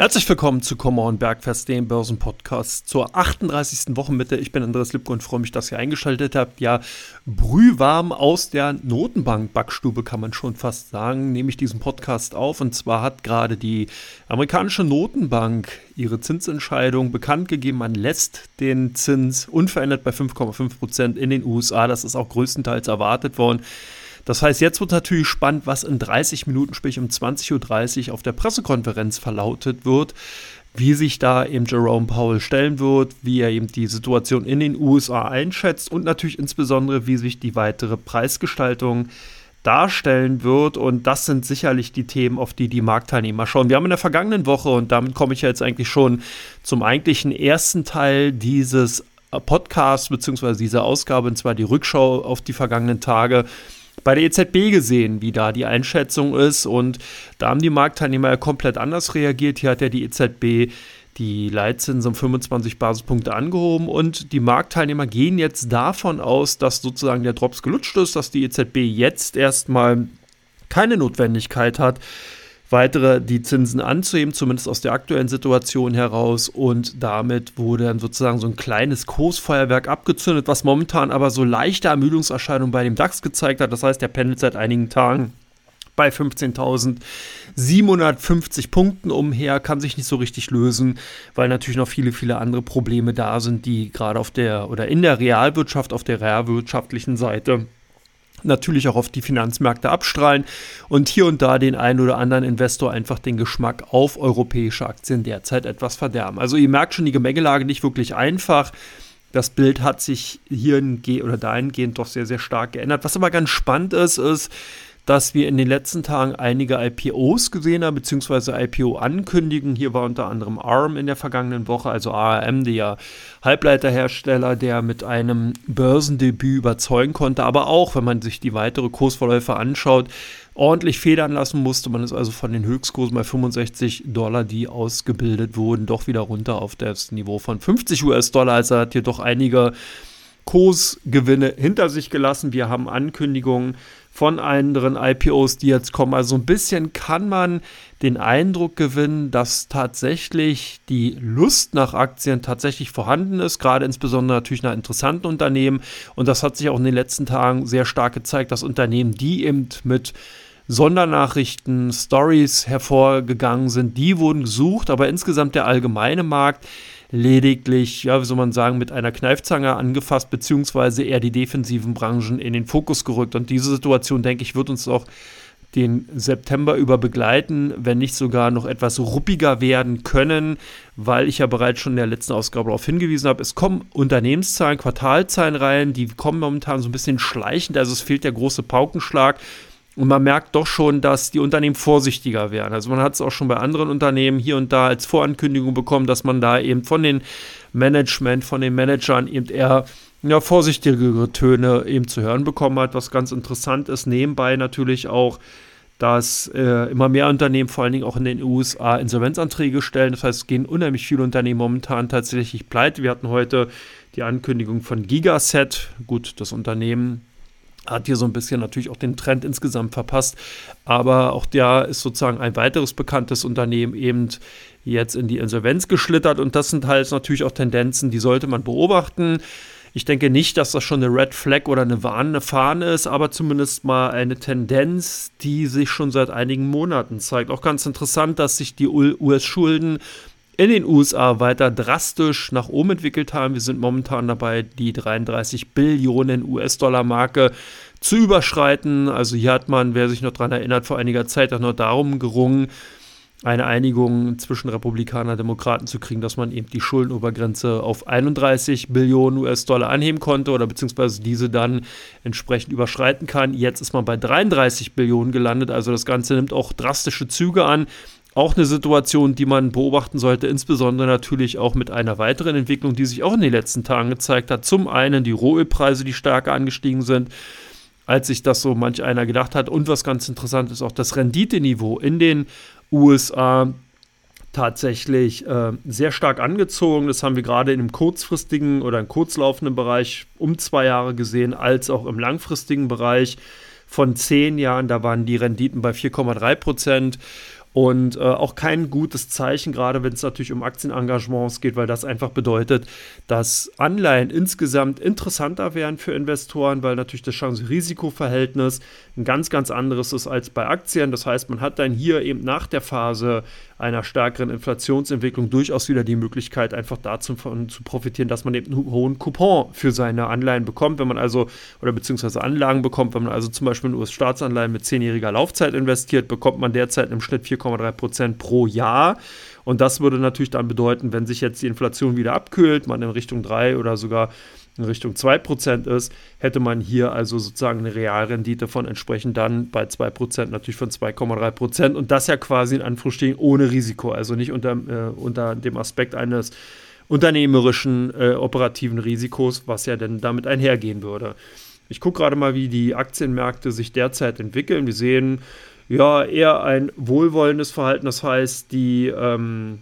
Herzlich willkommen zu Come On Bergfest, dem Börsenpodcast zur 38. Wochenmitte. Ich bin Andreas Lipko und freue mich, dass ihr eingeschaltet habt. Ja, brühwarm aus der Notenbank-Backstube kann man schon fast sagen, nehme ich diesen Podcast auf. Und zwar hat gerade die amerikanische Notenbank ihre Zinsentscheidung bekannt gegeben. Man lässt den Zins unverändert bei 5,5 Prozent in den USA. Das ist auch größtenteils erwartet worden. Das heißt, jetzt wird natürlich spannend, was in 30 Minuten, sprich um 20.30 Uhr auf der Pressekonferenz verlautet wird, wie sich da eben Jerome Powell stellen wird, wie er eben die Situation in den USA einschätzt und natürlich insbesondere, wie sich die weitere Preisgestaltung darstellen wird. Und das sind sicherlich die Themen, auf die die Marktteilnehmer schauen. Wir haben in der vergangenen Woche, und damit komme ich ja jetzt eigentlich schon zum eigentlichen ersten Teil dieses Podcasts, beziehungsweise dieser Ausgabe, und zwar die Rückschau auf die vergangenen Tage, bei der EZB gesehen, wie da die Einschätzung ist. Und da haben die Marktteilnehmer ja komplett anders reagiert. Hier hat ja die EZB die Leitzinsen um 25 Basispunkte angehoben und die Marktteilnehmer gehen jetzt davon aus, dass sozusagen der Drops gelutscht ist, dass die EZB jetzt erstmal keine Notwendigkeit hat, weitere die Zinsen anzuheben, zumindest aus der aktuellen Situation heraus. Und damit wurde dann sozusagen so ein kleines Kursfeuerwerk abgezündet, was momentan aber so leichte Ermüdungserscheinungen bei dem DAX gezeigt hat. Das heißt, der pendelt seit einigen Tagen bei 15.750 Punkten umher, kann sich nicht so richtig lösen, weil natürlich noch viele, viele andere Probleme da sind, die gerade auf der oder in der Realwirtschaft, auf der realwirtschaftlichen Seite natürlich auch auf die Finanzmärkte abstrahlen und hier und da den einen oder anderen Investor einfach den Geschmack auf europäische Aktien derzeit etwas verderben. Also ihr merkt schon, die Gemengelage nicht wirklich einfach. Das Bild hat sich hier oder dahingehend doch sehr, sehr stark geändert. Was aber ganz spannend ist, ist, dass wir in den letzten Tagen einige IPOs gesehen haben, beziehungsweise IPO-Ankündigungen. Hier war unter anderem ARM in der vergangenen Woche, also ARM, der Halbleiterhersteller, der mit einem Börsendebüt überzeugen konnte, aber auch, wenn man sich die weitere Kursverläufe anschaut, ordentlich federn lassen musste. Man ist also von den Höchstkursen bei 65 Dollar, die ausgebildet wurden, doch wieder runter auf das Niveau von 50 US-Dollar. Also hat hier doch einige Kursgewinne hinter sich gelassen. Wir haben Ankündigungen von anderen IPOs, die jetzt kommen. Also ein bisschen kann man den Eindruck gewinnen, dass tatsächlich die Lust nach Aktien tatsächlich vorhanden ist, gerade insbesondere natürlich nach interessanten Unternehmen. Und das hat sich auch in den letzten Tagen sehr stark gezeigt, dass Unternehmen, die eben mit Sondernachrichten, Stories hervorgegangen sind, die wurden gesucht, aber insgesamt der allgemeine Markt lediglich, ja, wie soll man sagen, mit einer Kneifzange angefasst, beziehungsweise eher die defensiven Branchen in den Fokus gerückt. Und diese Situation, denke ich, wird uns auch den September über begleiten, wenn nicht sogar noch etwas ruppiger werden können, weil ich ja bereits schon in der letzten Ausgabe darauf hingewiesen habe, es kommen Unternehmenszahlen, Quartalzahlen rein, die kommen momentan so ein bisschen schleichend, also es fehlt der große Paukenschlag und man merkt doch schon, dass die Unternehmen vorsichtiger werden. Also man hat es auch schon bei anderen Unternehmen hier und da als Vorankündigung bekommen, dass man da eben von den Management, von den Managern eben eher ja, vorsichtigere Töne eben zu hören bekommen hat, was ganz interessant ist. Nebenbei natürlich auch, dass äh, immer mehr Unternehmen, vor allen Dingen auch in den USA, Insolvenzanträge stellen. Das heißt, es gehen unheimlich viele Unternehmen momentan tatsächlich pleite. Wir hatten heute die Ankündigung von Gigaset. Gut, das Unternehmen hat hier so ein bisschen natürlich auch den Trend insgesamt verpasst. Aber auch der ist sozusagen ein weiteres bekanntes Unternehmen eben jetzt in die Insolvenz geschlittert. Und das sind halt natürlich auch Tendenzen, die sollte man beobachten. Ich denke nicht, dass das schon eine Red Flag oder eine warnende Fahne ist, aber zumindest mal eine Tendenz, die sich schon seit einigen Monaten zeigt. Auch ganz interessant, dass sich die US-Schulden in den USA weiter drastisch nach oben entwickelt haben. Wir sind momentan dabei, die 33 Billionen US-Dollar-Marke zu überschreiten. Also hier hat man, wer sich noch daran erinnert, vor einiger Zeit auch noch darum gerungen, eine Einigung zwischen Republikaner und Demokraten zu kriegen, dass man eben die Schuldenobergrenze auf 31 Billionen US-Dollar anheben konnte oder beziehungsweise diese dann entsprechend überschreiten kann. Jetzt ist man bei 33 Billionen gelandet, also das Ganze nimmt auch drastische Züge an. Auch eine Situation, die man beobachten sollte, insbesondere natürlich auch mit einer weiteren Entwicklung, die sich auch in den letzten Tagen gezeigt hat. Zum einen die Rohölpreise, die stärker angestiegen sind, als sich das so manch einer gedacht hat. Und was ganz interessant ist, auch das Renditeniveau in den USA tatsächlich äh, sehr stark angezogen. Das haben wir gerade in dem kurzfristigen oder im kurzlaufenden Bereich um zwei Jahre gesehen, als auch im langfristigen Bereich von zehn Jahren. Da waren die Renditen bei 4,3 Prozent Und äh, auch kein gutes Zeichen, gerade wenn es natürlich um Aktienengagements geht, weil das einfach bedeutet, dass Anleihen insgesamt interessanter wären für Investoren, weil natürlich das Chance-Risiko-Verhältnis ein ganz, ganz anderes ist als bei Aktien. Das heißt, man hat dann hier eben nach der Phase einer stärkeren Inflationsentwicklung durchaus wieder die Möglichkeit, einfach dazu zu profitieren, dass man eben einen hohen Coupon für seine Anleihen bekommt, wenn man also, oder beziehungsweise Anlagen bekommt, wenn man also zum Beispiel in US-Staatsanleihen mit zehnjähriger Laufzeit investiert, bekommt man derzeit im Schnitt 4,3 Prozent pro Jahr. Und das würde natürlich dann bedeuten, wenn sich jetzt die Inflation wieder abkühlt, man in Richtung 3 oder sogar in Richtung 2% ist, hätte man hier also sozusagen eine Realrendite von entsprechend dann bei 2% natürlich von 2,3% und das ja quasi in Anführungsstrichen ohne Risiko, also nicht unter, äh, unter dem Aspekt eines unternehmerischen äh, operativen Risikos, was ja denn damit einhergehen würde. Ich gucke gerade mal, wie die Aktienmärkte sich derzeit entwickeln. Wir sehen ja eher ein wohlwollendes Verhalten, das heißt, die ähm,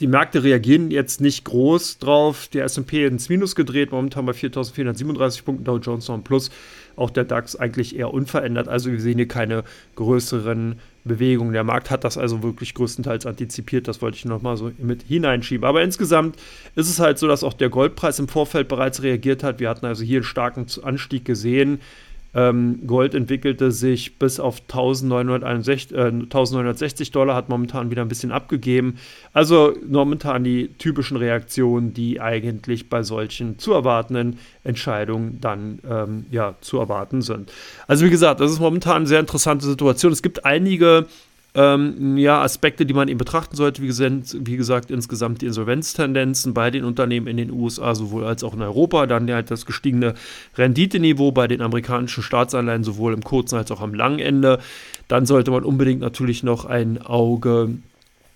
die Märkte reagieren jetzt nicht groß drauf. Der SP ins Minus gedreht, momentan bei 4.437 Punkten, Dow Jones noch ein Plus. Auch der DAX eigentlich eher unverändert. Also wir sehen hier keine größeren Bewegungen. Der Markt hat das also wirklich größtenteils antizipiert. Das wollte ich nochmal so mit hineinschieben. Aber insgesamt ist es halt so, dass auch der Goldpreis im Vorfeld bereits reagiert hat. Wir hatten also hier einen starken Anstieg gesehen. Ähm, Gold entwickelte sich bis auf 1961, äh, 1960 Dollar, hat momentan wieder ein bisschen abgegeben. Also momentan die typischen Reaktionen, die eigentlich bei solchen zu erwartenden Entscheidungen dann ähm, ja, zu erwarten sind. Also wie gesagt, das ist momentan eine sehr interessante Situation. Es gibt einige ähm, ja, Aspekte, die man eben betrachten sollte. Wie gesagt, wie gesagt, insgesamt die Insolvenztendenzen bei den Unternehmen in den USA sowohl als auch in Europa. Dann halt das gestiegene Renditeniveau bei den amerikanischen Staatsanleihen sowohl im kurzen als auch am langen Ende. Dann sollte man unbedingt natürlich noch ein Auge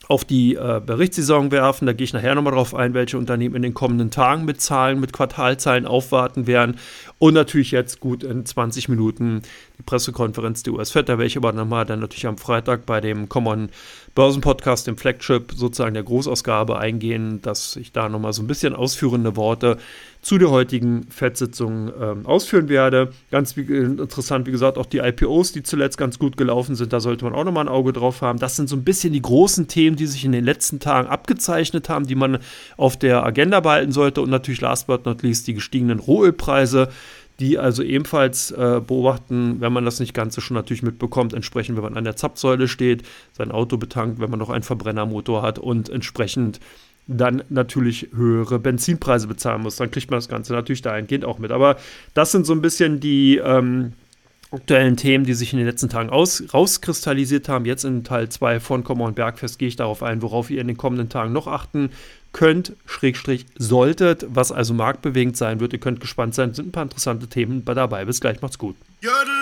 auf die äh, Berichtssaison werfen. Da gehe ich nachher nochmal drauf ein, welche Unternehmen in den kommenden Tagen mit Zahlen, mit Quartalzahlen aufwarten werden. Und natürlich jetzt gut in 20 Minuten die Pressekonferenz der US-Fed. Da werde ich aber nochmal dann natürlich am Freitag bei dem Common Börsenpodcast, dem Flagship, sozusagen der Großausgabe eingehen, dass ich da nochmal so ein bisschen ausführende Worte zu der heutigen FED-Sitzung ähm, ausführen werde. Ganz wie, interessant, wie gesagt, auch die IPOs, die zuletzt ganz gut gelaufen sind, da sollte man auch nochmal ein Auge drauf haben. Das sind so ein bisschen die großen Themen, die sich in den letzten Tagen abgezeichnet haben, die man auf der Agenda behalten sollte. Und natürlich last but not least die gestiegenen Rohölpreise die also ebenfalls äh, beobachten, wenn man das nicht Ganze schon natürlich mitbekommt, entsprechend, wenn man an der Zapfsäule steht, sein Auto betankt, wenn man noch einen Verbrennermotor hat und entsprechend dann natürlich höhere Benzinpreise bezahlen muss. Dann kriegt man das Ganze natürlich dahingehend auch mit. Aber das sind so ein bisschen die ähm, aktuellen Themen, die sich in den letzten Tagen aus, rauskristallisiert haben. Jetzt in Teil 2 von Kommer und Bergfest gehe ich darauf ein, worauf ihr in den kommenden Tagen noch achten könnt, Schrägstrich solltet, was also marktbewegend sein wird. Ihr könnt gespannt sein, sind ein paar interessante Themen dabei. Bis gleich, macht's gut. Jodele.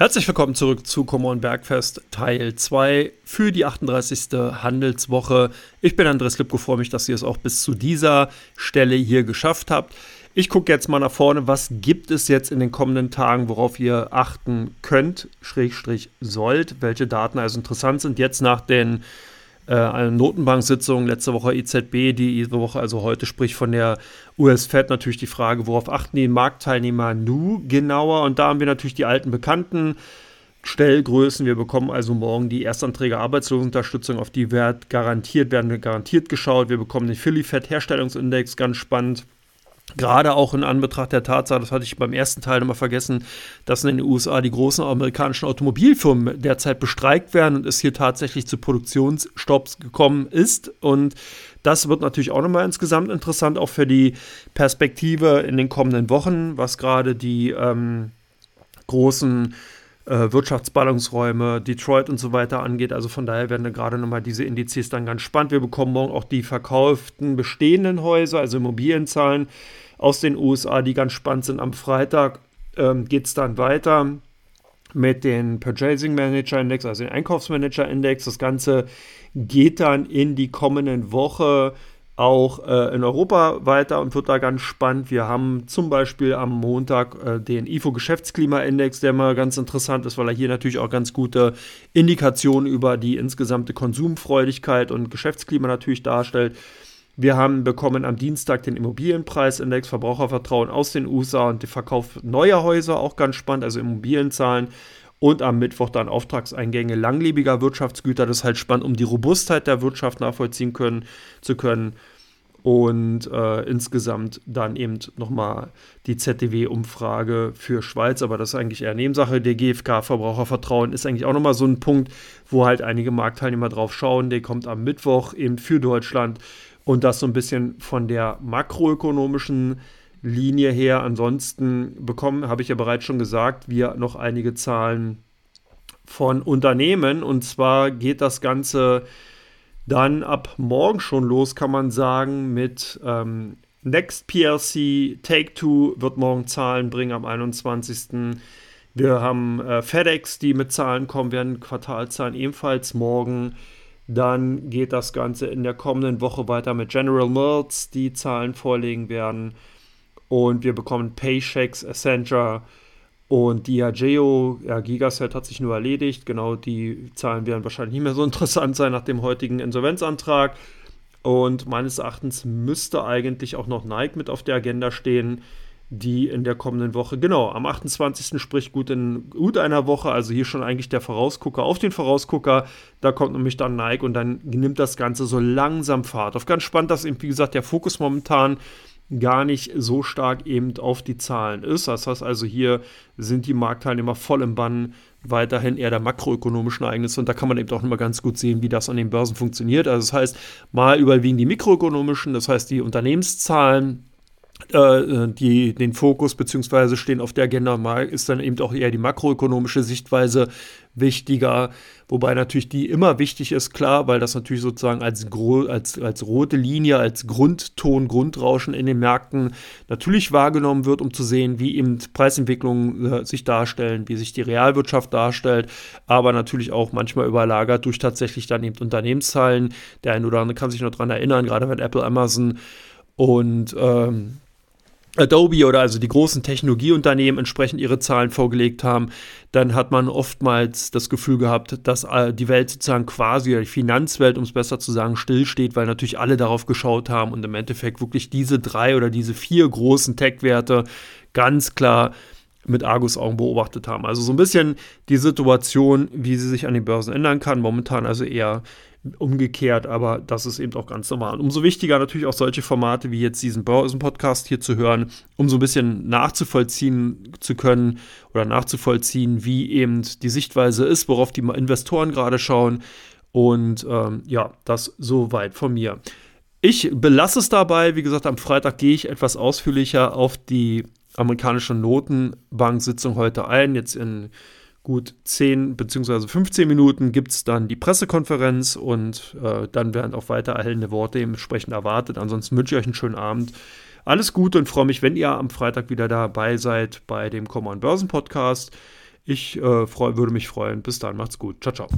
Herzlich willkommen zurück zu Common Bergfest Teil 2 für die 38. Handelswoche. Ich bin Andres Lipko, freue mich, dass ihr es auch bis zu dieser Stelle hier geschafft habt. Ich gucke jetzt mal nach vorne, was gibt es jetzt in den kommenden Tagen, worauf ihr achten könnt, Schrägstrich sollt, welche Daten also interessant sind. Jetzt nach den äh, eine Notenbank-Sitzung letzte Woche EZB, diese Woche, also heute, sprich von der US-Fed natürlich die Frage, worauf achten die Marktteilnehmer nu genauer? Und da haben wir natürlich die alten Bekannten. Stellgrößen. Wir bekommen also morgen die Erstanträge Arbeitslosenunterstützung, auf die wird garantiert, werden garantiert geschaut. Wir bekommen den Philly Fed Herstellungsindex, ganz spannend. Gerade auch in Anbetracht der Tatsache, das hatte ich beim ersten Teil immer vergessen, dass in den USA die großen amerikanischen Automobilfirmen derzeit bestreikt werden und es hier tatsächlich zu Produktionsstopps gekommen ist. Und das wird natürlich auch nochmal insgesamt interessant, auch für die Perspektive in den kommenden Wochen, was gerade die ähm, großen äh, Wirtschaftsballungsräume, Detroit und so weiter angeht. Also von daher werden gerade nochmal diese Indizes dann ganz spannend. Wir bekommen morgen auch die verkauften bestehenden Häuser, also Immobilienzahlen aus den USA, die ganz spannend sind. Am Freitag ähm, geht es dann weiter mit den Purchasing Manager Index, also den Einkaufsmanager Index. Das Ganze geht dann in die kommenden Woche auch äh, in Europa weiter und wird da ganz spannend. Wir haben zum Beispiel am Montag äh, den IFO-Geschäftsklimaindex, der mal ganz interessant ist, weil er hier natürlich auch ganz gute Indikationen über die insgesamte Konsumfreudigkeit und Geschäftsklima natürlich darstellt. Wir haben bekommen am Dienstag den Immobilienpreisindex, Verbrauchervertrauen aus den USA und den Verkauf neuer Häuser, auch ganz spannend, also Immobilienzahlen und am Mittwoch dann Auftragseingänge langlebiger Wirtschaftsgüter. Das ist halt spannend, um die Robustheit der Wirtschaft nachvollziehen können, zu können. Und äh, insgesamt dann eben nochmal die ZDW-Umfrage für Schweiz, aber das ist eigentlich eher Nebensache. Der GfK-Verbrauchervertrauen ist eigentlich auch nochmal so ein Punkt, wo halt einige Marktteilnehmer drauf schauen. Der kommt am Mittwoch eben für Deutschland und das so ein bisschen von der makroökonomischen Linie her. Ansonsten bekommen, habe ich ja bereits schon gesagt, wir noch einige Zahlen von Unternehmen. Und zwar geht das Ganze dann ab morgen schon los, kann man sagen, mit ähm, Next PLC, Take Two wird morgen Zahlen bringen am 21. Wir haben äh, FedEx, die mit Zahlen kommen werden, Quartalzahlen ebenfalls morgen. Dann geht das Ganze in der kommenden Woche weiter mit General Mills, die Zahlen vorlegen werden. Und wir bekommen Paychecks, Accenture und Diageo. Ja, Gigaset hat sich nur erledigt. Genau, die Zahlen werden wahrscheinlich nicht mehr so interessant sein nach dem heutigen Insolvenzantrag. Und meines Erachtens müsste eigentlich auch noch Nike mit auf der Agenda stehen, die in der kommenden Woche, genau, am 28. sprich gut in gut einer Woche, also hier schon eigentlich der Vorausgucker auf den Vorausgucker. Da kommt nämlich dann Nike und dann nimmt das Ganze so langsam Fahrt. Auf ganz spannend, dass eben, wie gesagt, der Fokus momentan gar nicht so stark eben auf die Zahlen ist. Das heißt also, hier sind die Marktteilnehmer voll im Bann weiterhin eher der makroökonomischen Ereignisse und da kann man eben auch nochmal ganz gut sehen, wie das an den Börsen funktioniert. Also das heißt, mal überwiegen die mikroökonomischen, das heißt die Unternehmenszahlen, die den Fokus beziehungsweise stehen auf der Agenda, ist dann eben auch eher die makroökonomische Sichtweise wichtiger, wobei natürlich die immer wichtig ist, klar, weil das natürlich sozusagen als, als, als rote Linie, als Grundton, Grundrauschen in den Märkten natürlich wahrgenommen wird, um zu sehen, wie eben Preisentwicklungen äh, sich darstellen, wie sich die Realwirtschaft darstellt, aber natürlich auch manchmal überlagert durch tatsächlich dann eben Unternehmenszahlen. Der eine oder andere kann sich noch daran erinnern, gerade wenn Apple, Amazon und ähm, Adobe oder also die großen Technologieunternehmen entsprechend ihre Zahlen vorgelegt haben, dann hat man oftmals das Gefühl gehabt, dass äh, die Welt sozusagen quasi, die Finanzwelt, um es besser zu sagen, stillsteht, weil natürlich alle darauf geschaut haben und im Endeffekt wirklich diese drei oder diese vier großen Tech-Werte ganz klar mit Argusaugen beobachtet haben. Also so ein bisschen die Situation, wie sie sich an den Börsen ändern kann. Momentan also eher umgekehrt, aber das ist eben auch ganz normal. Und umso wichtiger natürlich auch solche Formate wie jetzt diesen Börsen-Podcast hier zu hören, um so ein bisschen nachzuvollziehen zu können oder nachzuvollziehen, wie eben die Sichtweise ist, worauf die Investoren gerade schauen. Und ähm, ja, das soweit von mir. Ich belasse es dabei. Wie gesagt, am Freitag gehe ich etwas ausführlicher auf die amerikanische Notenbank-Sitzung heute ein. Jetzt in gut 10 bzw. 15 Minuten gibt es dann die Pressekonferenz und äh, dann werden auch weiter erhellende Worte entsprechend erwartet. Ansonsten wünsche ich euch einen schönen Abend. Alles Gute und freue mich, wenn ihr am Freitag wieder dabei seid bei dem Common Börsen Podcast. Ich äh, freu, würde mich freuen. Bis dann, macht's gut. Ciao, ciao.